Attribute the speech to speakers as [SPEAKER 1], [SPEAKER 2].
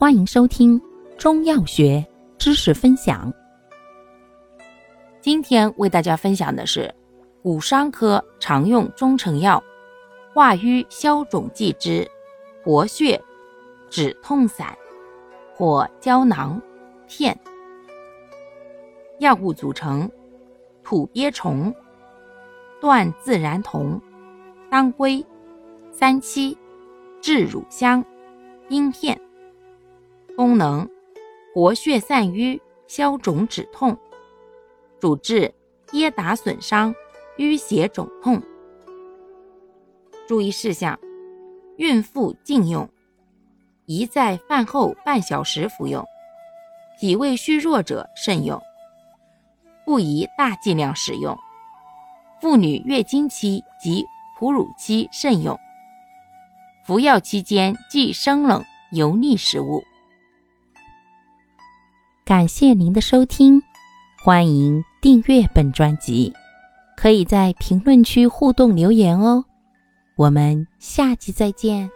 [SPEAKER 1] 欢迎收听中药学知识分享。今天为大家分享的是骨伤科常用中成药化瘀消肿剂之活血止痛散或胶囊片。药物组成：土鳖虫、断自然酮、当归、三七、炙乳香、茵片。功能：活血散瘀、消肿止痛，主治跌打损伤、淤血肿痛。注意事项：孕妇禁用，宜在饭后半小时服用，脾胃虚弱者慎用，不宜大剂量使用。妇女月经期及哺乳期慎用。服药期间忌生冷、油腻食物。感谢您的收听，欢迎订阅本专辑，可以在评论区互动留言哦。我们下集再见。